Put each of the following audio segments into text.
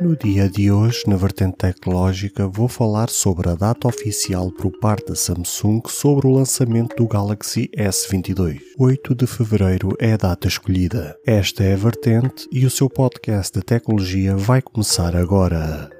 No dia de hoje, na vertente tecnológica, vou falar sobre a data oficial por parte da Samsung sobre o lançamento do Galaxy S22. 8 de fevereiro é a data escolhida. Esta é a vertente e o seu podcast de tecnologia vai começar agora.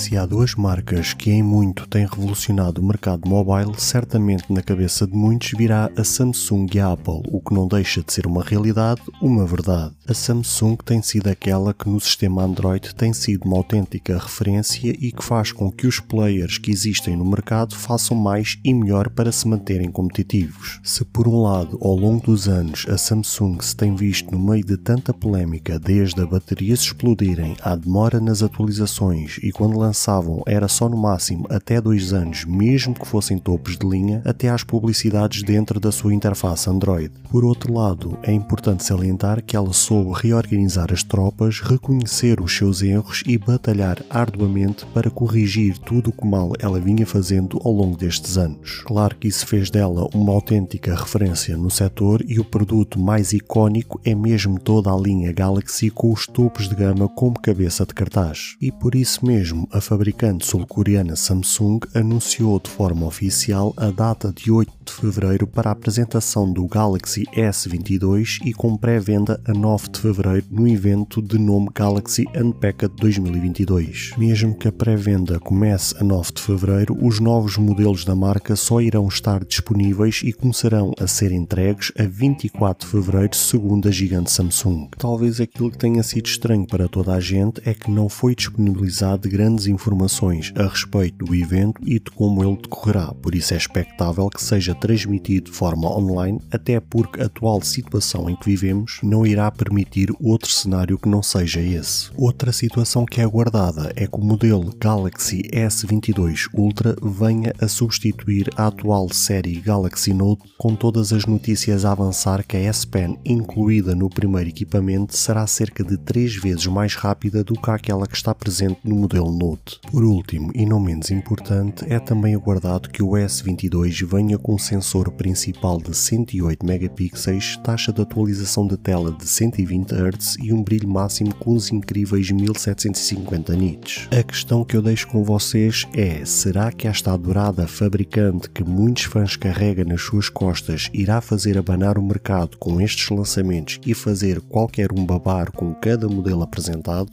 Se há duas marcas que em muito têm revolucionado o mercado mobile, certamente na cabeça de muitos virá a Samsung e a Apple, o que não deixa de ser uma realidade, uma verdade. A Samsung tem sido aquela que no sistema Android tem sido uma autêntica referência e que faz com que os players que existem no mercado façam mais e melhor para se manterem competitivos. Se por um lado, ao longo dos anos, a Samsung se tem visto no meio de tanta polémica, desde a bateria se explodirem à demora nas atualizações e quando lança lançavam era só no máximo até dois anos, mesmo que fossem topos de linha, até às publicidades dentro da sua interface Android. Por outro lado, é importante salientar que ela soube reorganizar as tropas, reconhecer os seus erros e batalhar arduamente para corrigir tudo o que mal ela vinha fazendo ao longo destes anos. Claro que isso fez dela uma autêntica referência no setor e o produto mais icónico é mesmo toda a linha Galaxy com os topos de gama como cabeça de cartaz. E por isso mesmo, a fabricante sul-coreana Samsung anunciou de forma oficial a data de 8 de fevereiro para a apresentação do Galaxy S22 e com pré-venda a 9 de fevereiro no evento de nome Galaxy Unpacked 2022. Mesmo que a pré-venda comece a 9 de fevereiro, os novos modelos da marca só irão estar disponíveis e começarão a ser entregues a 24 de fevereiro, segundo a gigante Samsung. Talvez aquilo que tenha sido estranho para toda a gente é que não foi disponibilizado grandes informações a respeito do evento e de como ele decorrerá, por isso é expectável que seja transmitido de forma online, até porque a atual situação em que vivemos não irá permitir outro cenário que não seja esse. Outra situação que é aguardada é que o modelo Galaxy S22 Ultra venha a substituir a atual série Galaxy Note, com todas as notícias a avançar que a S Pen incluída no primeiro equipamento será cerca de 3 vezes mais rápida do que aquela que está presente no modelo Note. Por último, e não menos importante, é também aguardado que o S22 venha com sensor principal de 108 megapixels, taxa de atualização de tela de 120 Hz e um brilho máximo com os incríveis 1750 nits. A questão que eu deixo com vocês é: será que esta adorada fabricante que muitos fãs carregam nas suas costas irá fazer abanar o mercado com estes lançamentos e fazer qualquer um babar com cada modelo apresentado?